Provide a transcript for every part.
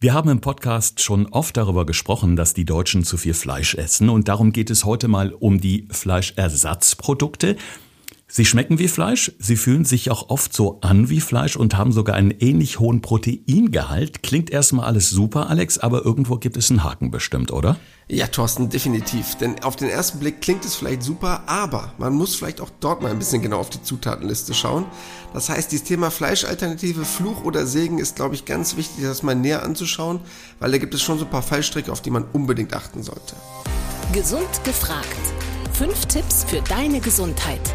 Wir haben im Podcast schon oft darüber gesprochen, dass die Deutschen zu viel Fleisch essen und darum geht es heute mal um die Fleischersatzprodukte. Sie schmecken wie Fleisch, sie fühlen sich auch oft so an wie Fleisch und haben sogar einen ähnlich hohen Proteingehalt. Klingt erstmal alles super, Alex, aber irgendwo gibt es einen Haken bestimmt, oder? Ja, Thorsten, definitiv. Denn auf den ersten Blick klingt es vielleicht super, aber man muss vielleicht auch dort mal ein bisschen genau auf die Zutatenliste schauen. Das heißt, dieses Thema Fleischalternative, Fluch oder Segen ist, glaube ich, ganz wichtig, das mal näher anzuschauen, weil da gibt es schon so ein paar Fallstricke, auf die man unbedingt achten sollte. Gesund gefragt. Fünf Tipps für deine Gesundheit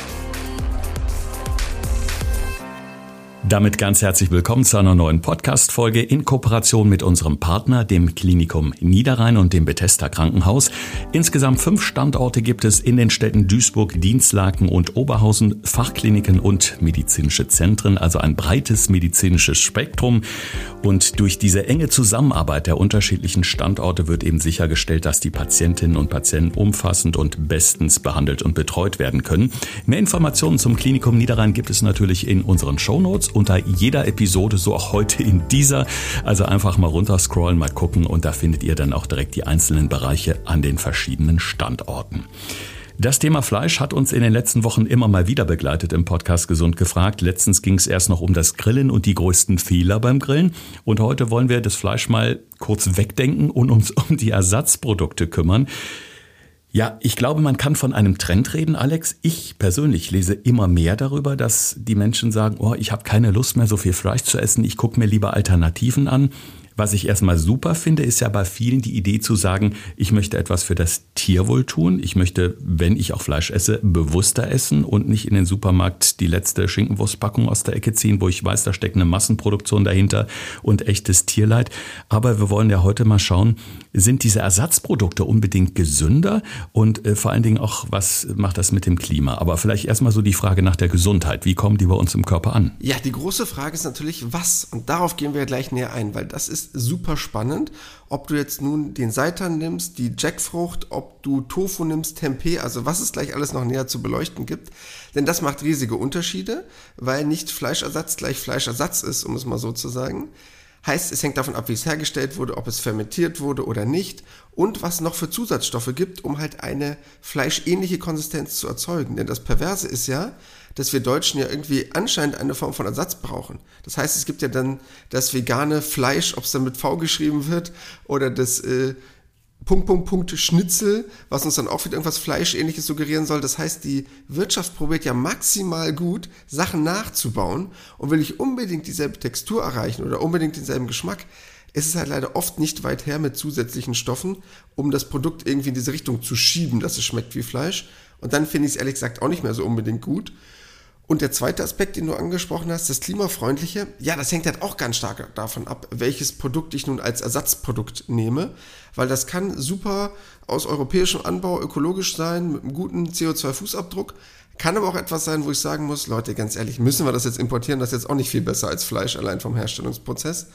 Damit ganz herzlich willkommen zu einer neuen Podcast-Folge in Kooperation mit unserem Partner, dem Klinikum Niederrhein und dem Bethesda Krankenhaus. Insgesamt fünf Standorte gibt es in den Städten Duisburg, Dienstlaken und Oberhausen, Fachkliniken und medizinische Zentren, also ein breites medizinisches Spektrum. Und durch diese enge Zusammenarbeit der unterschiedlichen Standorte wird eben sichergestellt, dass die Patientinnen und Patienten umfassend und bestens behandelt und betreut werden können. Mehr Informationen zum Klinikum Niederrhein gibt es natürlich in unseren Shownotes unter jeder Episode, so auch heute in dieser. Also einfach mal runterscrollen, mal gucken und da findet ihr dann auch direkt die einzelnen Bereiche an den verschiedenen Standorten. Das Thema Fleisch hat uns in den letzten Wochen immer mal wieder begleitet im Podcast Gesund gefragt. Letztens ging es erst noch um das Grillen und die größten Fehler beim Grillen. Und heute wollen wir das Fleisch mal kurz wegdenken und uns um die Ersatzprodukte kümmern. Ja, ich glaube, man kann von einem Trend reden, Alex. Ich persönlich lese immer mehr darüber, dass die Menschen sagen, oh, ich habe keine Lust mehr, so viel Fleisch zu essen, ich gucke mir lieber Alternativen an. Was ich erstmal super finde, ist ja bei vielen die Idee zu sagen, ich möchte etwas für das Tierwohl tun. Ich möchte, wenn ich auch Fleisch esse, bewusster essen und nicht in den Supermarkt die letzte Schinkenwurstpackung aus der Ecke ziehen, wo ich weiß, da steckt eine Massenproduktion dahinter und echtes Tierleid. Aber wir wollen ja heute mal schauen, sind diese Ersatzprodukte unbedingt gesünder und äh, vor allen Dingen auch, was macht das mit dem Klima? Aber vielleicht erstmal so die Frage nach der Gesundheit. Wie kommen die bei uns im Körper an? Ja, die große Frage ist natürlich, was? Und darauf gehen wir gleich näher ein, weil das ist super spannend. Ob du jetzt nun den Seitan nimmst, die Jackfrucht, ob du Tofu nimmst, Tempeh, also was es gleich alles noch näher zu beleuchten gibt. Denn das macht riesige Unterschiede, weil nicht Fleischersatz gleich Fleischersatz ist, um es mal so zu sagen. Heißt, es hängt davon ab, wie es hergestellt wurde, ob es fermentiert wurde oder nicht und was noch für Zusatzstoffe gibt, um halt eine fleischähnliche Konsistenz zu erzeugen. Denn das Perverse ist ja, dass wir Deutschen ja irgendwie anscheinend eine Form von Ersatz brauchen. Das heißt, es gibt ja dann das vegane Fleisch, ob es dann mit V geschrieben wird, oder das äh, Punkt, Punkt, Punkt Schnitzel, was uns dann auch wieder irgendwas Fleischähnliches suggerieren soll. Das heißt, die Wirtschaft probiert ja maximal gut, Sachen nachzubauen und will ich unbedingt dieselbe Textur erreichen oder unbedingt denselben Geschmack. Es ist halt leider oft nicht weit her mit zusätzlichen Stoffen, um das Produkt irgendwie in diese Richtung zu schieben, dass es schmeckt wie Fleisch. Und dann finde ich es ehrlich gesagt auch nicht mehr so unbedingt gut. Und der zweite Aspekt, den du angesprochen hast, das Klimafreundliche, ja, das hängt halt auch ganz stark davon ab, welches Produkt ich nun als Ersatzprodukt nehme, weil das kann super aus europäischem Anbau ökologisch sein, mit einem guten CO2-Fußabdruck, kann aber auch etwas sein, wo ich sagen muss, Leute, ganz ehrlich, müssen wir das jetzt importieren, das ist jetzt auch nicht viel besser als Fleisch allein vom Herstellungsprozess.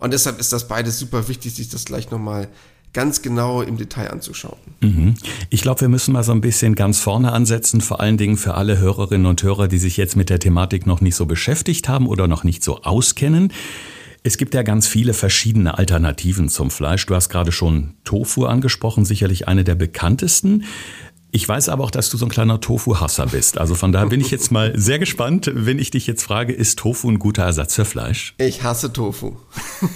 Und deshalb ist das beides super wichtig, sich das gleich nochmal ganz genau im Detail anzuschauen. Mhm. Ich glaube, wir müssen mal so ein bisschen ganz vorne ansetzen, vor allen Dingen für alle Hörerinnen und Hörer, die sich jetzt mit der Thematik noch nicht so beschäftigt haben oder noch nicht so auskennen. Es gibt ja ganz viele verschiedene Alternativen zum Fleisch. Du hast gerade schon Tofu angesprochen, sicherlich eine der bekanntesten. Ich weiß aber auch, dass du so ein kleiner Tofu-Hasser bist. Also von daher bin ich jetzt mal sehr gespannt, wenn ich dich jetzt frage, ist Tofu ein guter Ersatz für Fleisch? Ich hasse Tofu.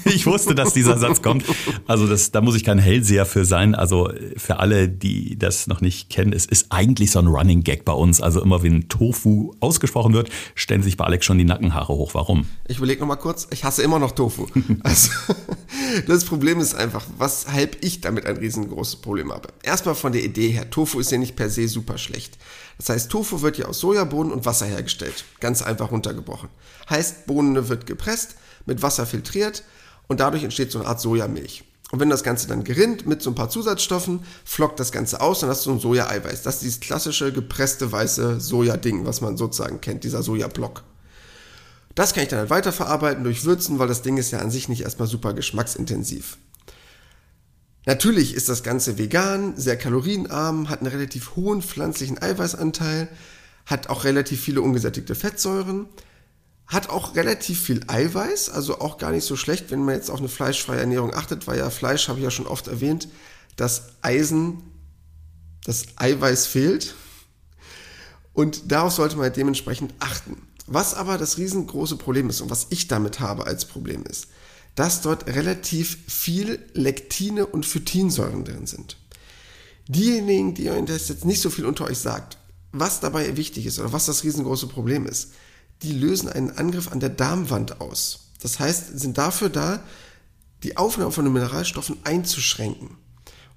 Ich wusste, dass dieser Satz kommt. Also das, da muss ich kein Hellseher für sein. Also für alle, die das noch nicht kennen, es ist eigentlich so ein Running Gag bei uns. Also immer wenn Tofu ausgesprochen wird, stellen sich bei Alex schon die Nackenhaare hoch. Warum? Ich überlege noch mal kurz. Ich hasse immer noch Tofu. Also das Problem ist einfach, weshalb ich damit ein riesengroßes Problem habe. Erstmal von der Idee her. Tofu ist ja nicht nicht per se super schlecht. Das heißt, Tofu wird ja aus Sojabohnen und Wasser hergestellt. Ganz einfach runtergebrochen. Heißt, Bohnen wird gepresst, mit Wasser filtriert und dadurch entsteht so eine Art Sojamilch. Und wenn das Ganze dann gerinnt mit so ein paar Zusatzstoffen, flockt das Ganze aus und hast so ein Soja-Eiweiß. Das ist dieses klassische gepresste weiße Soja-Ding, was man sozusagen kennt, dieser Sojablock. Das kann ich dann halt weiterverarbeiten durch Würzen, weil das Ding ist ja an sich nicht erstmal super geschmacksintensiv. Natürlich ist das Ganze vegan, sehr kalorienarm, hat einen relativ hohen pflanzlichen Eiweißanteil, hat auch relativ viele ungesättigte Fettsäuren, hat auch relativ viel Eiweiß, also auch gar nicht so schlecht, wenn man jetzt auf eine fleischfreie Ernährung achtet, weil ja Fleisch, habe ich ja schon oft erwähnt, das Eisen, das Eiweiß fehlt. Und darauf sollte man dementsprechend achten. Was aber das riesengroße Problem ist und was ich damit habe als Problem ist, dass dort relativ viel Lektine und Phytinsäuren drin sind. Diejenigen, die euch das jetzt nicht so viel unter euch sagt, was dabei wichtig ist oder was das riesengroße Problem ist, die lösen einen Angriff an der Darmwand aus. Das heißt, sind dafür da, die Aufnahme von den Mineralstoffen einzuschränken.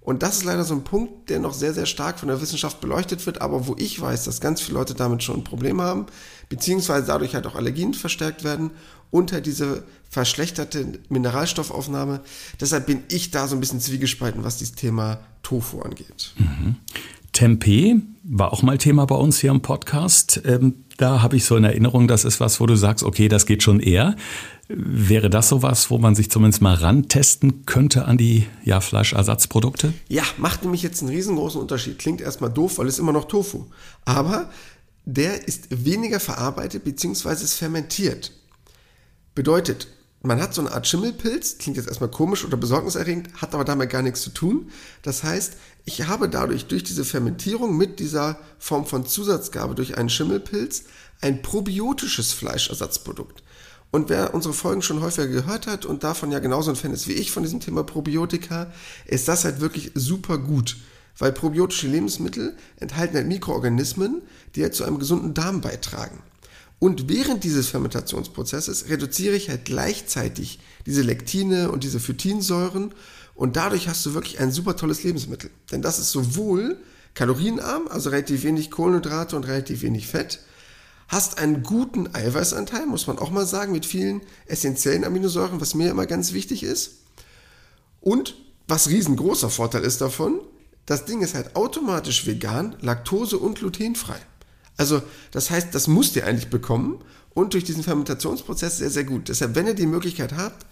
Und das ist leider so ein Punkt, der noch sehr, sehr stark von der Wissenschaft beleuchtet wird, aber wo ich weiß, dass ganz viele Leute damit schon ein Problem haben, beziehungsweise dadurch halt auch Allergien verstärkt werden unter diese verschlechterte Mineralstoffaufnahme. Deshalb bin ich da so ein bisschen zwiegespalten, was dieses Thema Tofu angeht. Mhm. Tempeh war auch mal Thema bei uns hier im Podcast. Ähm, da habe ich so in Erinnerung, das ist was, wo du sagst, okay, das geht schon eher. Wäre das sowas, wo man sich zumindest mal rantesten könnte an die ja, Fleischersatzprodukte? Ja, macht nämlich jetzt einen riesengroßen Unterschied. Klingt erstmal doof, weil es immer noch Tofu. Aber der ist weniger verarbeitet bzw. ist fermentiert. Bedeutet, man hat so eine Art Schimmelpilz, klingt jetzt erstmal komisch oder besorgniserregend, hat aber damit gar nichts zu tun. Das heißt, ich habe dadurch durch diese Fermentierung mit dieser Form von Zusatzgabe durch einen Schimmelpilz ein probiotisches Fleischersatzprodukt. Und wer unsere Folgen schon häufiger gehört hat und davon ja genauso ein Fan ist wie ich von diesem Thema Probiotika, ist das halt wirklich super gut. Weil probiotische Lebensmittel enthalten halt Mikroorganismen, die halt zu einem gesunden Darm beitragen. Und während dieses Fermentationsprozesses reduziere ich halt gleichzeitig diese Lektine und diese Phytinsäuren und dadurch hast du wirklich ein super tolles Lebensmittel. Denn das ist sowohl kalorienarm, also relativ wenig Kohlenhydrate und relativ wenig Fett, hast einen guten Eiweißanteil, muss man auch mal sagen, mit vielen essentiellen Aminosäuren, was mir immer ganz wichtig ist. Und was riesengroßer Vorteil ist davon, das Ding ist halt automatisch vegan, laktose- und glutenfrei. Also das heißt, das musst ihr eigentlich bekommen und durch diesen Fermentationsprozess sehr, sehr gut. Deshalb, wenn ihr die Möglichkeit habt,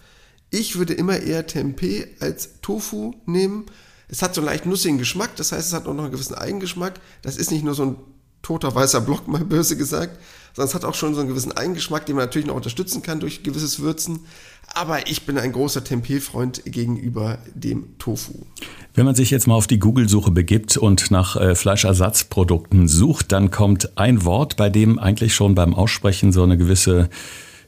ich würde immer eher Tempeh als Tofu nehmen. Es hat so einen leicht nussigen Geschmack, das heißt, es hat auch noch einen gewissen Eigengeschmack. Das ist nicht nur so ein toter weißer Block, mal böse gesagt, sondern es hat auch schon so einen gewissen Eigengeschmack, den man natürlich noch unterstützen kann durch gewisses Würzen. Aber ich bin ein großer Tempeh-Freund gegenüber dem Tofu. Wenn man sich jetzt mal auf die Google-Suche begibt und nach äh, Fleischersatzprodukten sucht, dann kommt ein Wort, bei dem eigentlich schon beim Aussprechen so eine gewisse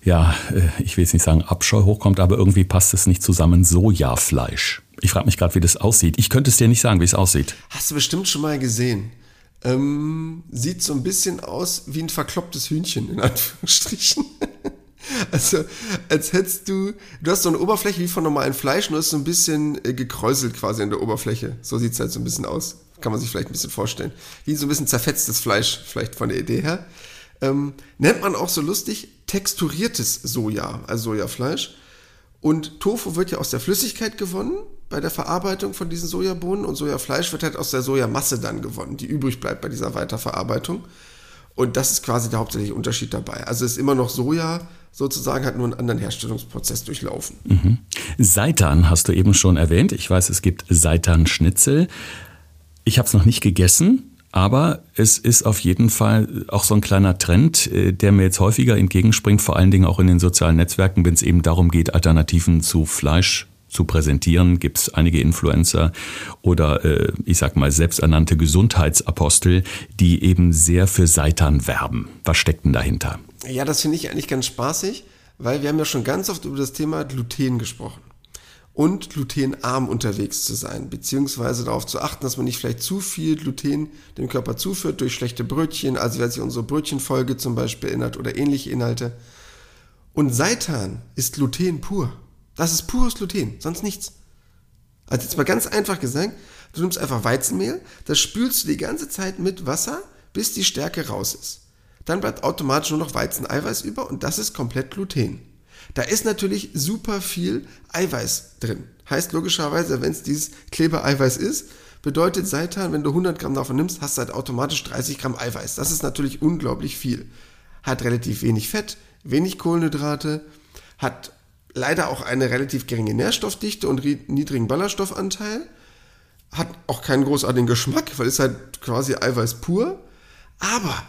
ja, äh, ich will jetzt nicht sagen Abscheu hochkommt, aber irgendwie passt es nicht zusammen. Sojafleisch. Ich frage mich gerade, wie das aussieht. Ich könnte es dir nicht sagen, wie es aussieht. Hast du bestimmt schon mal gesehen. Ähm, sieht so ein bisschen aus wie ein verklopptes Hühnchen, in Anführungsstrichen. Also, als hättest du, du hast so eine Oberfläche wie von normalem Fleisch, nur ist so ein bisschen äh, gekräuselt quasi in der Oberfläche. So sieht es halt so ein bisschen aus. Kann man sich vielleicht ein bisschen vorstellen. Wie so ein bisschen zerfetztes Fleisch, vielleicht von der Idee her. Ähm, nennt man auch so lustig texturiertes Soja, also Sojafleisch. Und Tofu wird ja aus der Flüssigkeit gewonnen bei der Verarbeitung von diesen Sojabohnen und Sojafleisch wird halt aus der Sojamasse dann gewonnen, die übrig bleibt bei dieser Weiterverarbeitung. Und das ist quasi der hauptsächliche Unterschied dabei. Also es ist immer noch Soja, sozusagen hat nur einen anderen Herstellungsprozess durchlaufen. Mhm. Seitan hast du eben schon erwähnt. Ich weiß, es gibt Seitan-Schnitzel. Ich habe es noch nicht gegessen. Aber es ist auf jeden Fall auch so ein kleiner Trend, äh, der mir jetzt häufiger entgegenspringt, vor allen Dingen auch in den sozialen Netzwerken, wenn es eben darum geht, Alternativen zu Fleisch zu präsentieren. Gibt es einige Influencer oder äh, ich sag mal selbsternannte Gesundheitsapostel, die eben sehr für Seitan werben. Was steckt denn dahinter? Ja, das finde ich eigentlich ganz spaßig, weil wir haben ja schon ganz oft über das Thema Gluten gesprochen und glutenarm unterwegs zu sein, beziehungsweise darauf zu achten, dass man nicht vielleicht zu viel Gluten dem Körper zuführt durch schlechte Brötchen, also wer sich unsere Brötchenfolge zum Beispiel erinnert oder ähnliche Inhalte. Und Seitan ist Gluten pur. Das ist pures Gluten, sonst nichts. Also jetzt mal ganz einfach gesagt, du nimmst einfach Weizenmehl, das spülst du die ganze Zeit mit Wasser, bis die Stärke raus ist. Dann bleibt automatisch nur noch Weizeneiweiß über und das ist komplett Gluten. Da ist natürlich super viel Eiweiß drin. Heißt logischerweise, wenn es dieses Klebereiweiß ist, bedeutet Seitan, wenn du 100 Gramm davon nimmst, hast du halt automatisch 30 Gramm Eiweiß. Das ist natürlich unglaublich viel. Hat relativ wenig Fett, wenig Kohlenhydrate, hat leider auch eine relativ geringe Nährstoffdichte und niedrigen Ballaststoffanteil, hat auch keinen großartigen Geschmack, weil es halt quasi Eiweiß pur. Aber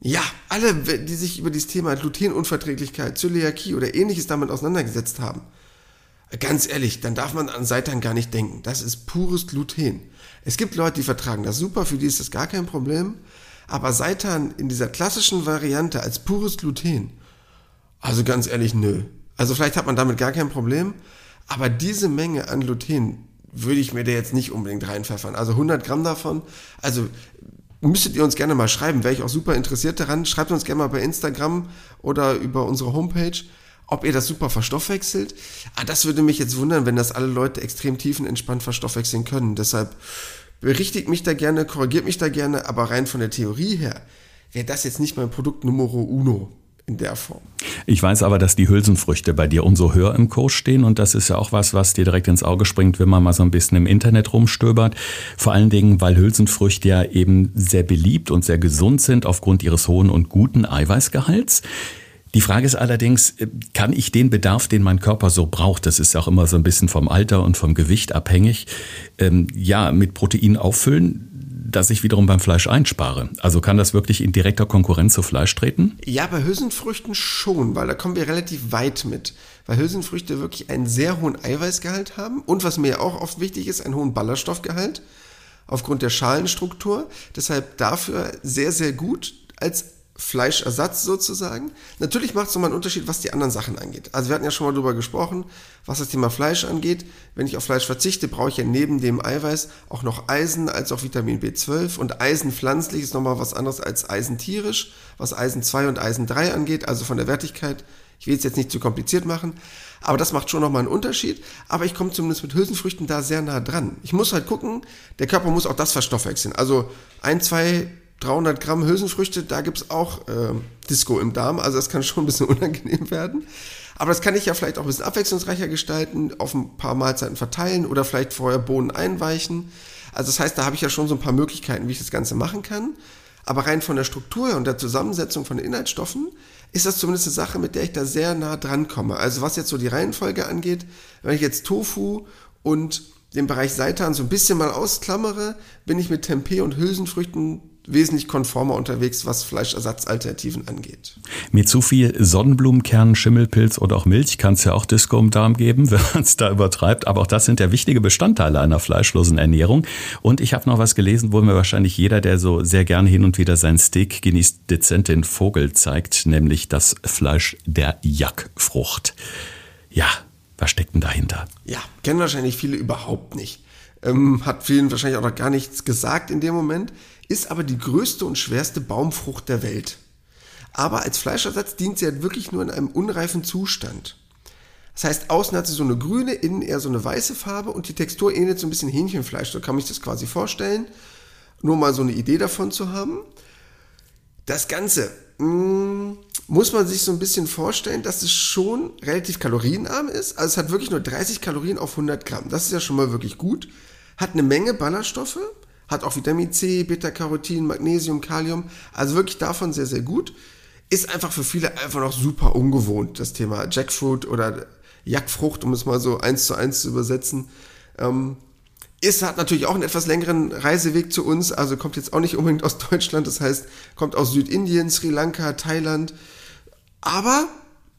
Ja, alle, die sich über dieses Thema Glutenunverträglichkeit, Zöliakie oder ähnliches damit auseinandergesetzt haben, ganz ehrlich, dann darf man an Seitan gar nicht denken. Das ist pures Gluten. Es gibt Leute, die vertragen das super, für die ist das gar kein Problem. Aber Seitan in dieser klassischen Variante als pures Gluten, also ganz ehrlich, nö. Also vielleicht hat man damit gar kein Problem, aber diese Menge an Gluten würde ich mir da jetzt nicht unbedingt reinpfeffern. Also 100 Gramm davon, also müsstet ihr uns gerne mal schreiben, wäre ich auch super interessiert daran. Schreibt uns gerne mal bei Instagram oder über unsere Homepage, ob ihr das super verstoffwechselt. Ah, das würde mich jetzt wundern, wenn das alle Leute extrem tiefenentspannt verstoffwechseln können. Deshalb berichtigt mich da gerne, korrigiert mich da gerne, aber rein von der Theorie her wäre das jetzt nicht mein Produkt Numero uno in der Form. Ich weiß aber, dass die Hülsenfrüchte bei dir umso höher im Kurs stehen und das ist ja auch was, was dir direkt ins Auge springt, wenn man mal so ein bisschen im Internet rumstöbert. Vor allen Dingen, weil Hülsenfrüchte ja eben sehr beliebt und sehr gesund sind aufgrund ihres hohen und guten Eiweißgehalts. Die Frage ist allerdings, kann ich den Bedarf, den mein Körper so braucht, das ist auch immer so ein bisschen vom Alter und vom Gewicht abhängig, ähm, ja, mit Protein auffüllen? Das ich wiederum beim Fleisch einspare. Also kann das wirklich in direkter Konkurrenz zu Fleisch treten? Ja, bei Hülsenfrüchten schon, weil da kommen wir relativ weit mit. Weil Hülsenfrüchte wirklich einen sehr hohen Eiweißgehalt haben und was mir auch oft wichtig ist, einen hohen Ballaststoffgehalt aufgrund der Schalenstruktur. Deshalb dafür sehr, sehr gut als Fleischersatz sozusagen. Natürlich macht es nochmal einen Unterschied, was die anderen Sachen angeht. Also wir hatten ja schon mal darüber gesprochen, was das Thema Fleisch angeht. Wenn ich auf Fleisch verzichte, brauche ich ja neben dem Eiweiß auch noch Eisen als auch Vitamin B12 und Eisen pflanzlich ist nochmal was anderes als Eisen tierisch, was Eisen 2 und Eisen 3 angeht, also von der Wertigkeit. Ich will es jetzt nicht zu kompliziert machen, aber das macht schon nochmal einen Unterschied. Aber ich komme zumindest mit Hülsenfrüchten da sehr nah dran. Ich muss halt gucken, der Körper muss auch das verstoffwechseln. Also ein, zwei 300 Gramm Hülsenfrüchte, da gibt es auch äh, Disco im Darm, also das kann schon ein bisschen unangenehm werden. Aber das kann ich ja vielleicht auch ein bisschen abwechslungsreicher gestalten, auf ein paar Mahlzeiten verteilen oder vielleicht vorher Bohnen einweichen. Also das heißt, da habe ich ja schon so ein paar Möglichkeiten, wie ich das Ganze machen kann. Aber rein von der Struktur und der Zusammensetzung von Inhaltsstoffen ist das zumindest eine Sache, mit der ich da sehr nah dran komme. Also was jetzt so die Reihenfolge angeht, wenn ich jetzt Tofu und den Bereich Seitan so ein bisschen mal ausklammere, bin ich mit Tempeh und Hülsenfrüchten wesentlich konformer unterwegs, was Fleischersatzalternativen angeht. Mit zu viel Sonnenblumenkern, Schimmelpilz oder auch Milch kann es ja auch Disco im Darm geben, wenn man es da übertreibt. Aber auch das sind ja wichtige Bestandteile einer fleischlosen Ernährung. Und ich habe noch was gelesen, wo mir wahrscheinlich jeder, der so sehr gerne hin und wieder sein Steak genießt, dezent den Vogel zeigt, nämlich das Fleisch der Jackfrucht. Ja, was steckt denn dahinter? Ja, kennen wahrscheinlich viele überhaupt nicht. Ähm, hat vielen wahrscheinlich auch noch gar nichts gesagt in dem Moment ist aber die größte und schwerste Baumfrucht der Welt. Aber als Fleischersatz dient sie halt wirklich nur in einem unreifen Zustand. Das heißt, außen hat sie so eine grüne, innen eher so eine weiße Farbe und die Textur ähnelt so ein bisschen Hähnchenfleisch. So kann man sich das quasi vorstellen. Nur mal so eine Idee davon zu haben. Das Ganze mh, mm, muss man sich so ein bisschen vorstellen, dass es schon relativ kalorienarm ist. Also es hat wirklich nur 30 Kalorien auf 100 Gramm. Das ist ja schon mal wirklich gut. Hat eine Menge Ballaststoffe hat auch Vitamin C, Beta-Carotin, Magnesium, Kalium. Also wirklich davon sehr, sehr gut. Ist einfach für viele einfach noch super ungewohnt, das Thema Jackfruit oder Jackfrucht, um es mal so eins zu eins zu übersetzen. Ähm, ist, hat natürlich auch einen etwas längeren Reiseweg zu uns, also kommt jetzt auch nicht unbedingt aus Deutschland, das heißt, kommt aus Südindien, Sri Lanka, Thailand. Aber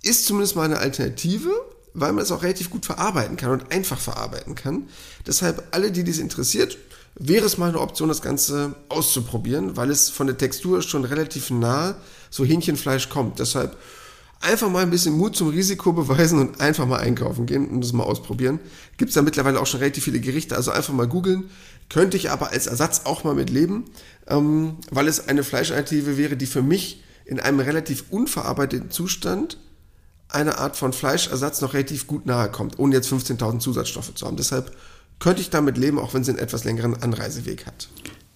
ist zumindest mal eine Alternative, weil man es auch relativ gut verarbeiten kann und einfach verarbeiten kann. Deshalb alle, die dies interessiert, wäre es mal eine Option, das Ganze auszuprobieren, weil es von der Textur schon relativ nah so Hähnchenfleisch kommt. Deshalb einfach mal ein bisschen Mut zum Risiko beweisen und einfach mal einkaufen gehen und das mal ausprobieren. Gibt es da mittlerweile auch schon relativ viele Gerichte, also einfach mal googeln. Könnte ich aber als Ersatz auch mal mit leben, ähm, weil es eine Fleischalternative wäre, die für mich in einem relativ unverarbeiteten Zustand eine Art von Fleischersatz noch relativ gut nahe kommt, ohne jetzt 15.000 Zusatzstoffe zu haben. Deshalb könnte ich damit leben, auch wenn sie einen etwas längeren Anreiseweg hat.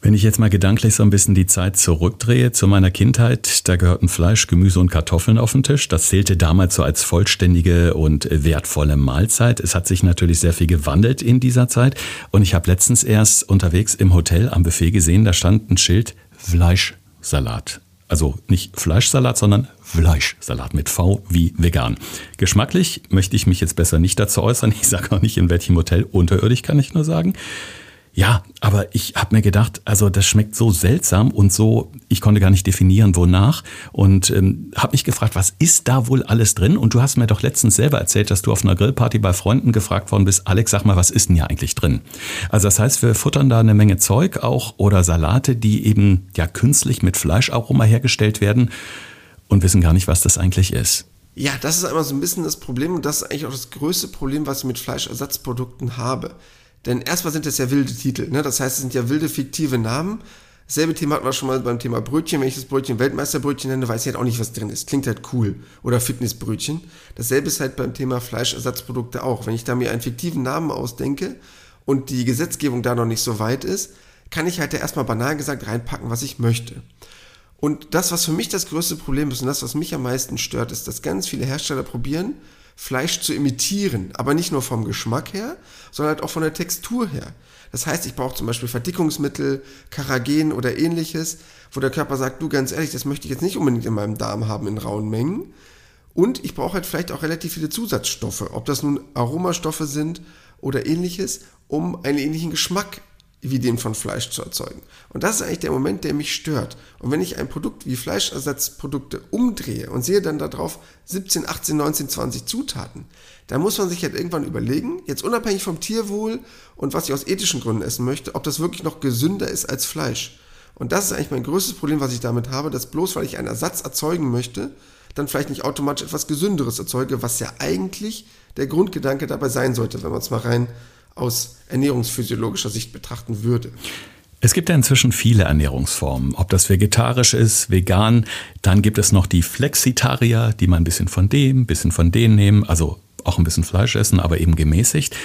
Wenn ich jetzt mal gedanklich so ein bisschen die Zeit zurückdrehe zu meiner Kindheit, da gehörten Fleisch, Gemüse und Kartoffeln auf den Tisch. Das zählte damals so als vollständige und wertvolle Mahlzeit. Es hat sich natürlich sehr viel gewandelt in dieser Zeit. Und ich habe letztens erst unterwegs im Hotel am Buffet gesehen, da stand ein Schild Fleischsalat. Also nicht Fleischsalat, sondern Fleischsalat mit V wie vegan. Geschmacklich möchte ich mich jetzt besser nicht dazu äußern. Ich sage auch nicht, in welchem Hotel unterirdisch kann ich nur sagen. Ja, aber ich habe mir gedacht, also das schmeckt so seltsam und so, ich konnte gar nicht definieren, wonach. Und ähm, habe mich gefragt, was ist da wohl alles drin? Und du hast mir doch letztens selber erzählt, dass du auf einer Grillparty bei Freunden gefragt worden bist, Alex, sag mal, was ist denn hier eigentlich drin? Also das heißt, wir futtern da eine Menge Zeug auch oder Salate, die eben ja künstlich mit Fleischaroma hergestellt werden und wissen gar nicht, was das eigentlich ist. Ja, das ist einmal so ein bisschen das Problem und das ist eigentlich auch das größte Problem, was ich mit Fleischersatzprodukten habe. Denn erstmal sind das ja wilde Titel, ne? das heißt, es sind ja wilde fiktive Namen. Dasselbe Thema hatten wir schon mal beim Thema Brötchen. Wenn ich das Brötchen Weltmeisterbrötchen nenne, weiß ich halt auch nicht, was drin ist. Klingt halt cool. Oder Fitnessbrötchen. Dasselbe ist halt beim Thema Fleischersatzprodukte auch. Wenn ich da mir einen fiktiven Namen ausdenke und die Gesetzgebung da noch nicht so weit ist, kann ich halt da erstmal banal gesagt reinpacken, was ich möchte. Und das, was für mich das größte Problem ist und das, was mich am meisten stört, ist, dass ganz viele Hersteller probieren, Fleisch zu imitieren, aber nicht nur vom Geschmack her, sondern halt auch von der Textur her. Das heißt, ich brauche zum Beispiel Verdickungsmittel, Karagen oder ähnliches, wo der Körper sagt, du ganz ehrlich, das möchte ich jetzt nicht unbedingt in meinem Darm haben in rauen Mengen. Und ich brauche halt vielleicht auch relativ viele Zusatzstoffe, ob das nun Aromastoffe sind oder ähnliches, um einen ähnlichen Geschmack wie den von Fleisch zu erzeugen. Und das ist eigentlich der Moment, der mich stört. Und wenn ich ein Produkt wie Fleischersatzprodukte umdrehe und sehe dann darauf 17, 18, 19, 20 Zutaten, dann muss man sich halt irgendwann überlegen, jetzt unabhängig vom Tierwohl und was ich aus ethischen Gründen essen möchte, ob das wirklich noch gesünder ist als Fleisch. Und das ist eigentlich mein größtes Problem, was ich damit habe, dass bloß weil ich einen Ersatz erzeugen möchte, dann vielleicht nicht automatisch etwas Gesünderes erzeuge, was ja eigentlich der Grundgedanke dabei sein sollte, wenn man es mal rein aus ernährungsphysiologischer Sicht betrachten würde. Es gibt ja inzwischen viele Ernährungsformen, ob das vegetarisch ist, vegan, dann gibt es noch die Flexitarier, die mal ein bisschen von dem, ein bisschen von denen nehmen, also auch ein bisschen Fleisch essen, aber eben gemäßigt.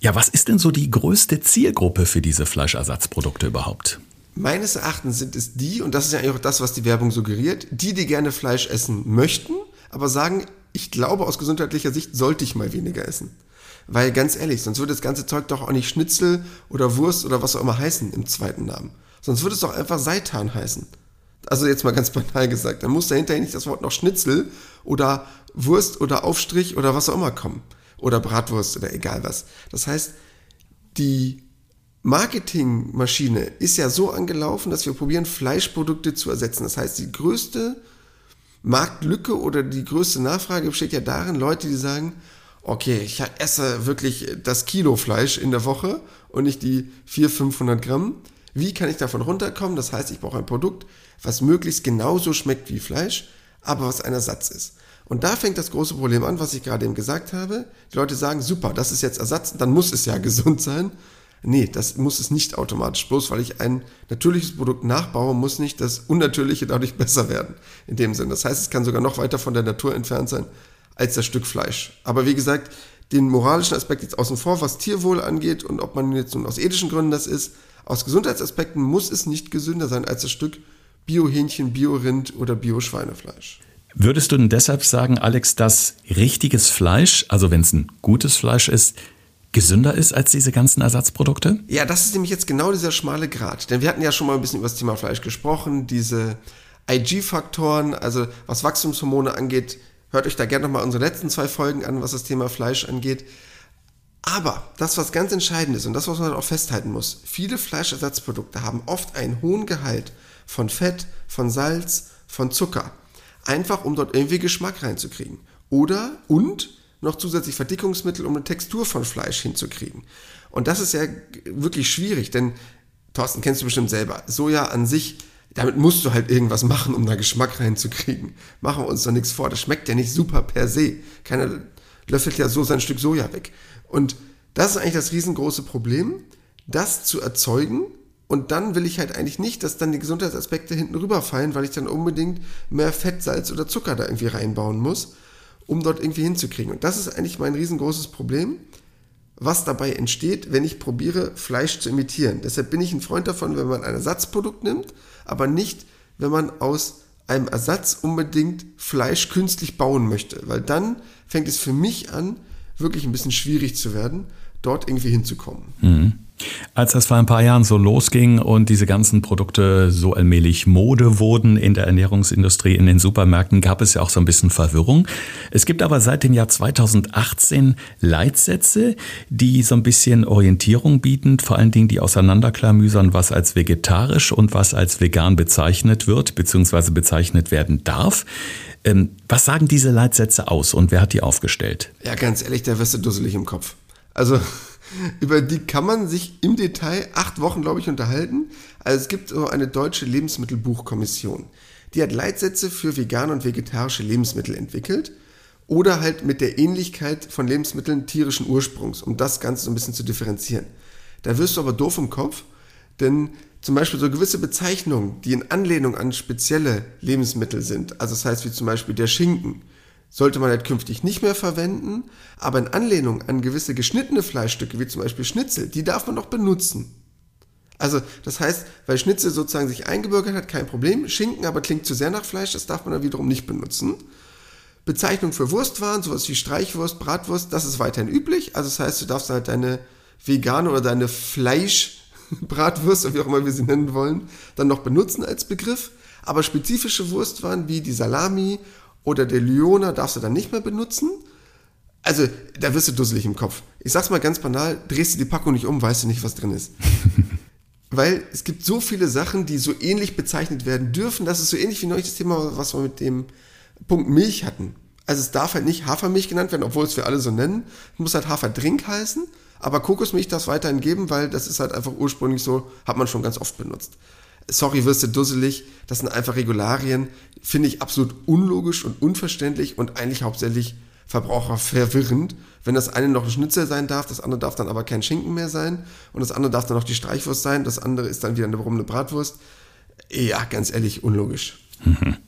Ja, was ist denn so die größte Zielgruppe für diese Fleischersatzprodukte überhaupt? Meines Erachtens sind es die, und das ist ja eigentlich auch das, was die Werbung suggeriert, die, die gerne Fleisch essen möchten, aber sagen, ich glaube, aus gesundheitlicher Sicht sollte ich mal weniger essen. Weil ganz ehrlich, sonst würde das ganze Zeug doch auch nicht Schnitzel oder Wurst oder was auch immer heißen im zweiten Namen. Sonst würde es doch einfach Seitan heißen. Also jetzt mal ganz banal gesagt. Dann muss dahinter nicht das Wort noch Schnitzel oder Wurst oder Aufstrich oder was auch immer kommen. Oder Bratwurst oder egal was. Das heißt, die Marketingmaschine ist ja so angelaufen, dass wir probieren, Fleischprodukte zu ersetzen. Das heißt, die größte Marktlücke oder die größte Nachfrage besteht ja darin, Leute, die sagen, okay, ich esse wirklich das Kilo Fleisch in der Woche und nicht die 400, 500 Gramm. Wie kann ich davon runterkommen? Das heißt, ich brauche ein Produkt, was möglichst genauso schmeckt wie Fleisch, aber was ein Ersatz ist. Und da fängt das große Problem an, was ich gerade eben gesagt habe. Die Leute sagen, super, das ist jetzt Ersatz, dann muss es ja gesund sein. Nee, das muss es nicht automatisch. Bloß weil ich ein natürliches Produkt nachbaue, muss nicht das Unnatürliche dadurch besser werden. In dem Sinn. Das heißt, es kann sogar noch weiter von der Natur entfernt sein, als das Stück Fleisch. Aber wie gesagt, den moralischen Aspekt jetzt außen vor, was Tierwohl angeht und ob man jetzt nun aus ethischen Gründen das ist, aus Gesundheitsaspekten muss es nicht gesünder sein als das Stück Bio-Hähnchen, Bio-Rind oder Bio-Schweinefleisch. Würdest du denn deshalb sagen, Alex, dass richtiges Fleisch, also wenn es ein gutes Fleisch ist, gesünder ist als diese ganzen Ersatzprodukte? Ja, das ist nämlich jetzt genau dieser schmale Grat. Denn wir hatten ja schon mal ein bisschen über das Thema Fleisch gesprochen, diese IG-Faktoren, also was Wachstumshormone angeht, Hört euch da gerne nochmal unsere letzten zwei Folgen an, was das Thema Fleisch angeht. Aber das, was ganz entscheidend ist und das, was man auch festhalten muss, viele Fleischersatzprodukte haben oft einen hohen Gehalt von Fett, von Salz, von Zucker. Einfach um dort irgendwie Geschmack reinzukriegen. Oder und noch zusätzlich Verdickungsmittel, um eine Textur von Fleisch hinzukriegen. Und das ist ja wirklich schwierig, denn Thorsten kennst du bestimmt selber. Soja an sich damit musst du halt irgendwas machen, um da Geschmack reinzukriegen. Machen wir uns doch nichts vor. Das schmeckt ja nicht super per se. Keiner löffelt ja so sein Stück Soja weg. Und das ist eigentlich das riesengroße Problem, das zu erzeugen. Und dann will ich halt eigentlich nicht, dass dann die Gesundheitsaspekte hinten rüberfallen, weil ich dann unbedingt mehr Fett, Salz oder Zucker da irgendwie reinbauen muss, um dort irgendwie hinzukriegen. Und das ist eigentlich mein riesengroßes Problem was dabei entsteht, wenn ich probiere, Fleisch zu imitieren. Deshalb bin ich ein Freund davon, wenn man ein Ersatzprodukt nimmt, aber nicht, wenn man aus einem Ersatz unbedingt Fleisch künstlich bauen möchte, weil dann fängt es für mich an, wirklich ein bisschen schwierig zu werden, dort irgendwie hinzukommen. Mhm. Als das vor ein paar Jahren so losging und diese ganzen Produkte so allmählich Mode wurden in der Ernährungsindustrie, in den Supermärkten, gab es ja auch so ein bisschen Verwirrung. Es gibt aber seit dem Jahr 2018 Leitsätze, die so ein bisschen Orientierung bieten, vor allen Dingen die auseinanderklamüsern, was als vegetarisch und was als vegan bezeichnet wird, beziehungsweise bezeichnet werden darf. Ähm, was sagen diese Leitsätze aus und wer hat die aufgestellt? Ja, ganz ehrlich, da wirst du dusselig im Kopf. Also über die kann man sich im Detail acht Wochen, glaube ich, unterhalten. Also es gibt so eine deutsche Lebensmittelbuchkommission. Die hat Leitsätze für vegane und vegetarische Lebensmittel entwickelt oder halt mit der Ähnlichkeit von Lebensmitteln tierischen Ursprungs, um das Ganze so ein bisschen zu differenzieren. Da wirst du aber doof im Kopf, denn zum Beispiel so gewisse Bezeichnungen, die in Anlehnung an spezielle Lebensmittel sind, also das heißt wie zum Beispiel der Schinken, sollte man halt künftig nicht mehr verwenden, aber in Anlehnung an gewisse geschnittene Fleischstücke, wie zum Beispiel Schnitzel, die darf man noch benutzen. Also das heißt, weil Schnitzel sozusagen sich eingebürgert hat, kein Problem, Schinken aber klingt zu sehr nach Fleisch, das darf man dann wiederum nicht benutzen. Bezeichnung für Wurstwaren, sowas wie Streichwurst, Bratwurst, das ist weiterhin üblich. Also das heißt, du darfst halt deine vegane oder deine Fleischbratwurst, oder wie auch immer wir sie nennen wollen, dann noch benutzen als Begriff. Aber spezifische Wurstwaren wie die Salami oder der Lyona darfst du dann nicht mehr benutzen. Also, da wirst du dusselig im Kopf. Ich sag's mal ganz banal, drehst du die Packung nicht um, weißt du nicht, was drin ist. Weil es gibt so viele Sachen, die so ähnlich bezeichnet werden dürfen. Das ist so ähnlich wie neulich das Thema, was wir mit dem Punkt Milch hatten. Also es darf halt nicht Hafermilch genannt werden, obwohl es wir alle so nennen. Es muss halt Haferdrink heißen. Aber Kokosmilch darf es weiterhin geben, weil das ist halt einfach ursprünglich so, hat man schon ganz oft benutzt sorry, wirst du dusselig, das sind einfach Regularien, finde ich absolut unlogisch und unverständlich und eigentlich hauptsächlich Verbraucher verwirrend, wenn das eine noch ein Schnitzel sein darf, das andere darf dann aber kein Schinken mehr sein und das andere darf dann noch die Streichwurst sein, das andere ist dann wieder eine, eine Bratwurst. Ja, ganz ehrlich, unlogisch. Mhm.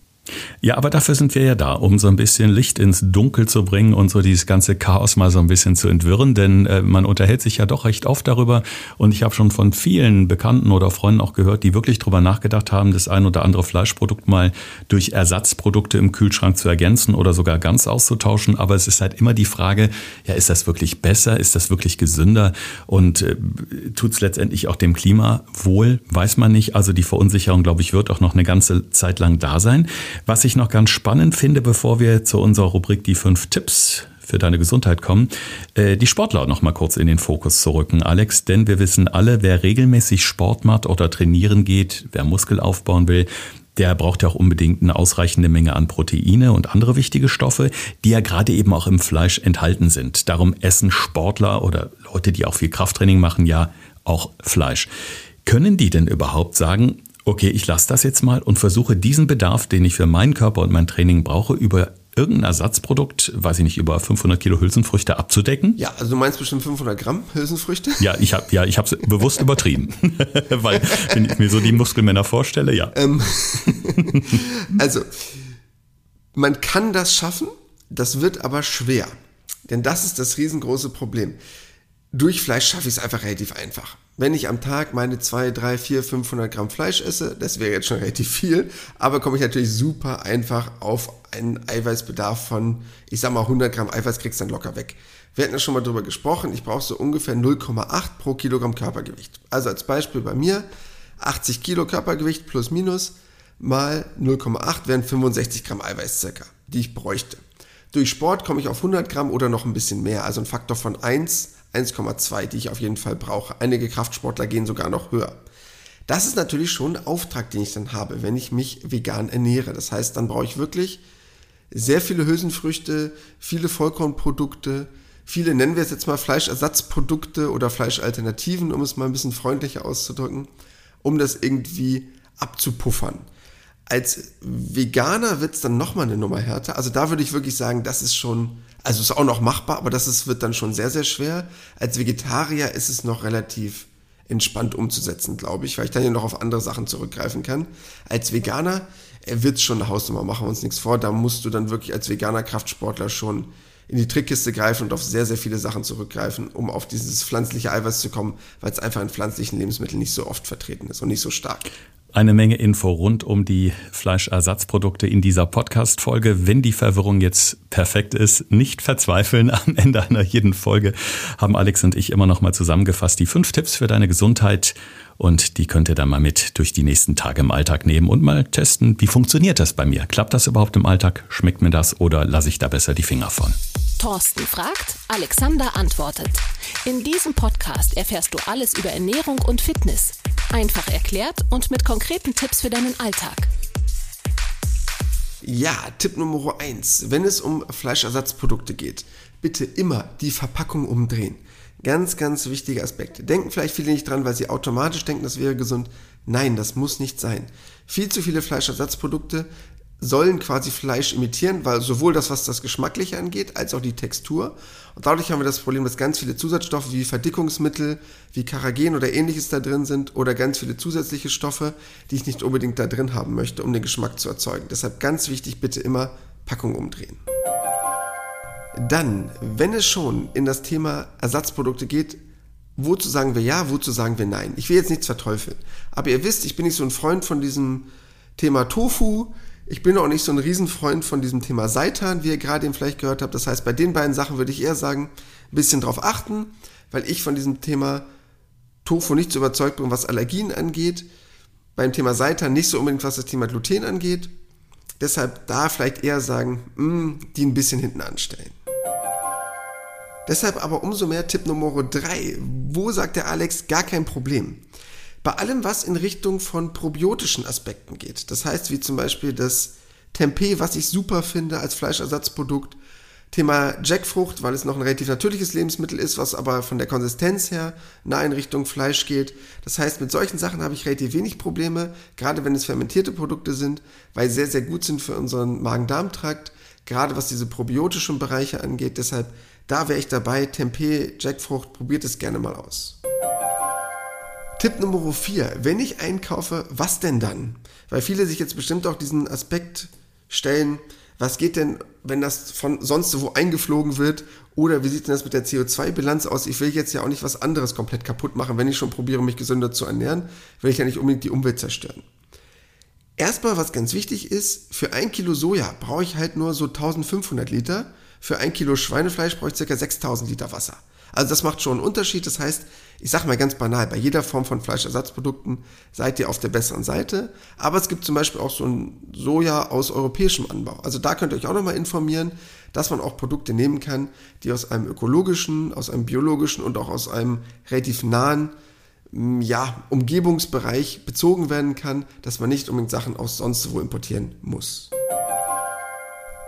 Ja, aber dafür sind wir ja da, um so ein bisschen Licht ins Dunkel zu bringen und so dieses ganze Chaos mal so ein bisschen zu entwirren, denn äh, man unterhält sich ja doch recht oft darüber. Und ich habe schon von vielen Bekannten oder Freunden auch gehört, die wirklich drüber nachgedacht haben, das ein oder andere Fleischprodukt mal durch Ersatzprodukte im Kühlschrank zu ergänzen oder sogar ganz auszutauschen, aber es ist halt immer die Frage, ja, ist das wirklich besser, ist das wirklich gesünder? Und äh, tut es letztendlich auch dem Klima wohl, weiß man nicht, also die Verunsicherung, glaube ich, wird auch noch eine ganze Zeit lang da sein. Was ich noch ganz spannend finde, bevor wir zu unserer Rubrik die fünf Tipps für deine Gesundheit kommen, äh, die Sportler noch mal kurz in den Fokus zu rücken, Alex, denn wir wissen alle, wer regelmäßig Sport macht oder trainieren geht, wer Muskel aufbauen will, der braucht ja auch unbedingt eine ausreichende Menge an Proteine und andere wichtige Stoffe, die ja gerade eben auch im Fleisch enthalten sind. Darum essen Sportler oder Leute, die auch viel Krafttraining machen, ja auch Fleisch. Können die denn überhaupt sagen, okay, ich lasse das jetzt mal und versuche diesen Bedarf, den ich für meinen Körper und mein Training brauche, über irgendein Ersatzprodukt, weiß ich nicht, über 500 Kilo Hülsenfrüchte abzudecken? Ja, also du meinst bestimmt 500 Gramm Hülsenfrüchte? Ja, ich habe ja, ich habe bewusst übertrieben, weil wenn ich mir so die Muskelmänner vorstelle, ja. Ähm, also man kann das schaffen, das wird aber schwer, denn das ist das riesengroße Problem. Durch Fleisch schaffe ich es einfach relativ einfach. Wenn ich am Tag meine 2, 3, 4, 500 Gramm Fleisch esse, das wäre jetzt schon relativ viel, aber komme ich natürlich super einfach auf einen Eiweißbedarf von, ich sag mal 100 Gramm Eiweiß kriegst du dann locker weg. Wir hatten ja schon mal drüber gesprochen, ich brauche so ungefähr 0,8 pro Kilogramm Körpergewicht. Also als Beispiel bei mir, 80 Kilo Körpergewicht plus minus mal 0,8 wären 65 Gramm Eiweiß circa, die ich bräuchte. Durch Sport komme ich auf 100 Gramm oder noch ein bisschen mehr, also ein Faktor von 1 1,2, die ich auf jeden Fall brauche. Einige Kraftsportler gehen sogar noch höher. Das ist natürlich schon ein Auftrag, den ich dann habe, wenn ich mich vegan ernähre. Das heißt, dann brauche ich wirklich sehr viele Hülsenfrüchte, viele Vollkornprodukte, viele nennen wir es jetzt mal Fleischersatzprodukte oder Fleischalternativen, um es mal ein bisschen freundlicher auszudrücken, um das irgendwie abzupuffern. Als Veganer wird es dann nochmal eine Nummer härter. Also da würde ich wirklich sagen, das ist schon also ist auch noch machbar, aber das ist, wird dann schon sehr, sehr schwer. Als Vegetarier ist es noch relativ entspannt umzusetzen, glaube ich, weil ich dann ja noch auf andere Sachen zurückgreifen kann. Als Veganer er wird es schon eine Hausnummer, machen wir uns nichts vor. Da musst du dann wirklich als veganer Kraftsportler schon in die Trickkiste greifen und auf sehr, sehr viele Sachen zurückgreifen, um auf dieses pflanzliche Eiweiß zu kommen, weil es einfach in pflanzlichen Lebensmitteln nicht so oft vertreten ist und nicht so stark. Eine Menge Info rund um die Fleischersatzprodukte in dieser Podcast-Folge. Wenn die Verwirrung jetzt perfekt ist, nicht verzweifeln. Am Ende einer jeden Folge haben Alex und ich immer noch mal zusammengefasst die fünf Tipps für deine Gesundheit. Und die könnt ihr dann mal mit durch die nächsten Tage im Alltag nehmen und mal testen, wie funktioniert das bei mir? Klappt das überhaupt im Alltag? Schmeckt mir das oder lasse ich da besser die Finger von? Thorsten fragt, Alexander antwortet. In diesem Podcast erfährst du alles über Ernährung und Fitness. Einfach erklärt und mit konkreten Tipps für deinen Alltag. Ja, Tipp Nummer 1. Wenn es um Fleischersatzprodukte geht, bitte immer die Verpackung umdrehen. Ganz, ganz wichtiger Aspekt. Denken vielleicht viele nicht dran, weil sie automatisch denken, das wäre gesund. Nein, das muss nicht sein. Viel zu viele Fleischersatzprodukte sollen quasi Fleisch imitieren, weil sowohl das, was das Geschmackliche angeht, als auch die Textur. Und dadurch haben wir das Problem, dass ganz viele Zusatzstoffe wie Verdickungsmittel, wie Karagen oder ähnliches da drin sind oder ganz viele zusätzliche Stoffe, die ich nicht unbedingt da drin haben möchte, um den Geschmack zu erzeugen. Deshalb ganz wichtig, bitte immer Packung umdrehen. Dann, wenn es schon in das Thema Ersatzprodukte geht, wozu sagen wir ja, wozu sagen wir nein? Ich will jetzt nichts verteufeln, aber ihr wisst, ich bin nicht so ein Freund von diesem Thema Tofu, ich bin auch nicht so ein Riesenfreund von diesem Thema Seitan, wie ihr gerade eben vielleicht gehört habt. Das heißt, bei den beiden Sachen würde ich eher sagen, ein bisschen drauf achten, weil ich von diesem Thema Tofu nicht so überzeugt bin, was Allergien angeht. Beim Thema Seitan nicht so unbedingt, was das Thema Gluten angeht. Deshalb da vielleicht eher sagen, mh, hm, die ein bisschen hinten anstellen. Deshalb aber umso mehr Tipp Nummer 3. Wo sagt der Alex gar kein Problem? Bei allem, was in Richtung von probiotischen Aspekten geht, das heißt wie zum Beispiel das Tempeh, was ich super finde als Fleischersatzprodukt, Thema Jackfrucht, weil es noch ein relativ natürliches Lebensmittel ist, was aber von der Konsistenz her nah in Richtung Fleisch geht. Das heißt, mit solchen Sachen habe ich relativ wenig Probleme, gerade wenn es fermentierte Produkte sind, weil sie sehr, sehr gut sind für unseren Magen-Darm-Trakt, gerade was diese probiotischen Bereiche angeht. Deshalb, da wäre ich dabei, Tempeh, Jackfrucht, probiert es gerne mal aus. Tipp Nummer 4. Wenn ich einkaufe, was denn dann? Weil viele sich jetzt bestimmt auch diesen Aspekt stellen, was geht denn, wenn das von sonst wo eingeflogen wird? Oder wie sieht denn das mit der CO2-Bilanz aus? Ich will jetzt ja auch nicht was anderes komplett kaputt machen. Wenn ich schon probiere, mich gesünder zu ernähren, will ich ja nicht unbedingt die Umwelt zerstören. Erstmal, was ganz wichtig ist, für ein Kilo Soja brauche ich halt nur so 1500 Liter. Für ein Kilo Schweinefleisch brauche ich ca. 6000 Liter Wasser. Also das macht schon einen Unterschied. Das heißt, ich sage mal ganz banal, bei jeder Form von Fleischersatzprodukten seid ihr auf der besseren Seite. Aber es gibt zum Beispiel auch so ein Soja aus europäischem Anbau. Also da könnt ihr euch auch nochmal informieren, dass man auch Produkte nehmen kann, die aus einem ökologischen, aus einem biologischen und auch aus einem relativ nahen ja, Umgebungsbereich bezogen werden kann, dass man nicht unbedingt Sachen aus sonst wo importieren muss.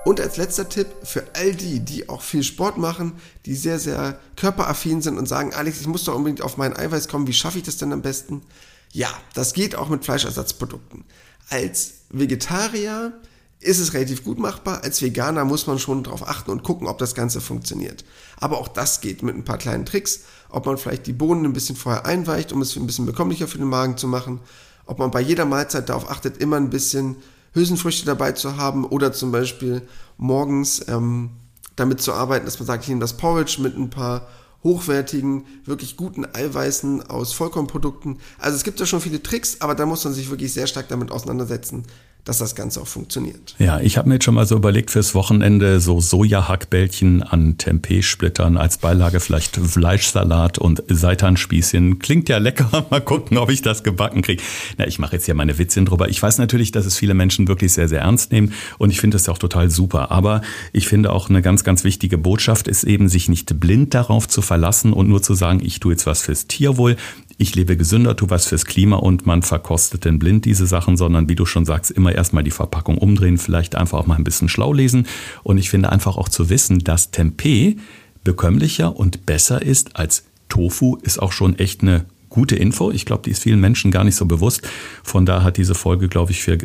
Und als letzter Tipp für all die, die auch viel Sport machen, die sehr, sehr körperaffin sind und sagen, Alex, ich muss doch unbedingt auf meinen Eiweiß kommen, wie schaffe ich das denn am besten? Ja, das geht auch mit Fleischersatzprodukten. Als Vegetarier ist es relativ gut machbar. Als Veganer muss man schon darauf achten und gucken, ob das Ganze funktioniert. Aber auch das geht mit ein paar kleinen Tricks. Ob man vielleicht die Bohnen ein bisschen vorher einweicht, um es ein bisschen bekommlicher für den Magen zu machen. Ob man bei jeder Mahlzeit darauf achtet, immer ein bisschen Hülsenfrüchte dabei zu haben oder zum Beispiel morgens ähm, damit zu arbeiten, dass man sagt, ich nehme das Porridge mit ein paar hochwertigen, wirklich guten Eiweißen aus Vollkornprodukten. Also es gibt da schon viele Tricks, aber da muss man sich wirklich sehr stark damit auseinandersetzen, dass das Ganze auch funktioniert. Ja, ich habe mir jetzt schon mal so überlegt fürs Wochenende so Sojahackbällchen an Tempeh-Splittern als Beilage, vielleicht Fleischsalat und Seitanspießchen. Klingt ja lecker. Mal gucken, ob ich das gebacken kriege. Na, ich mache jetzt hier meine Witzchen drüber. Ich weiß natürlich, dass es viele Menschen wirklich sehr, sehr ernst nehmen und ich finde das auch total super. Aber ich finde auch eine ganz, ganz wichtige Botschaft ist eben, sich nicht blind darauf zu verlassen und nur zu sagen, ich tue jetzt was fürs Tierwohl ich lebe gesünder, tu was fürs Klima und man verkostet denn blind diese Sachen, sondern wie du schon sagst, immer erstmal die Verpackung umdrehen, vielleicht einfach auch mal ein bisschen schlau lesen. Und ich finde einfach auch zu wissen, dass Tempeh bekömmlicher und besser ist als Tofu, ist auch schon echt eine gute Info. Ich glaube, die ist vielen Menschen gar nicht so bewusst. Von da hat diese Folge, glaube ich, für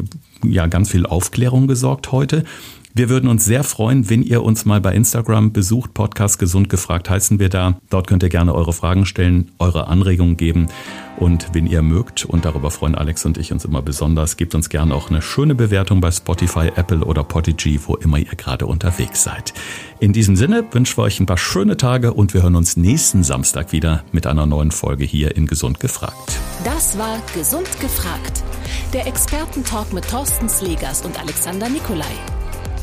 ja, ganz viel Aufklärung gesorgt heute. Wir würden uns sehr freuen, wenn ihr uns mal bei Instagram besucht. Podcast Gesund gefragt heißen wir da. Dort könnt ihr gerne eure Fragen stellen, eure Anregungen geben. Und wenn ihr mögt, und darüber freuen Alex und ich uns immer besonders, gebt uns gerne auch eine schöne Bewertung bei Spotify, Apple oder Podigy, wo immer ihr gerade unterwegs seid. In diesem Sinne wünschen wir euch ein paar schöne Tage und wir hören uns nächsten Samstag wieder mit einer neuen Folge hier in Gesund gefragt. Das war Gesund gefragt. Der Expertentalk mit Thorsten Slegers und Alexander Nikolai.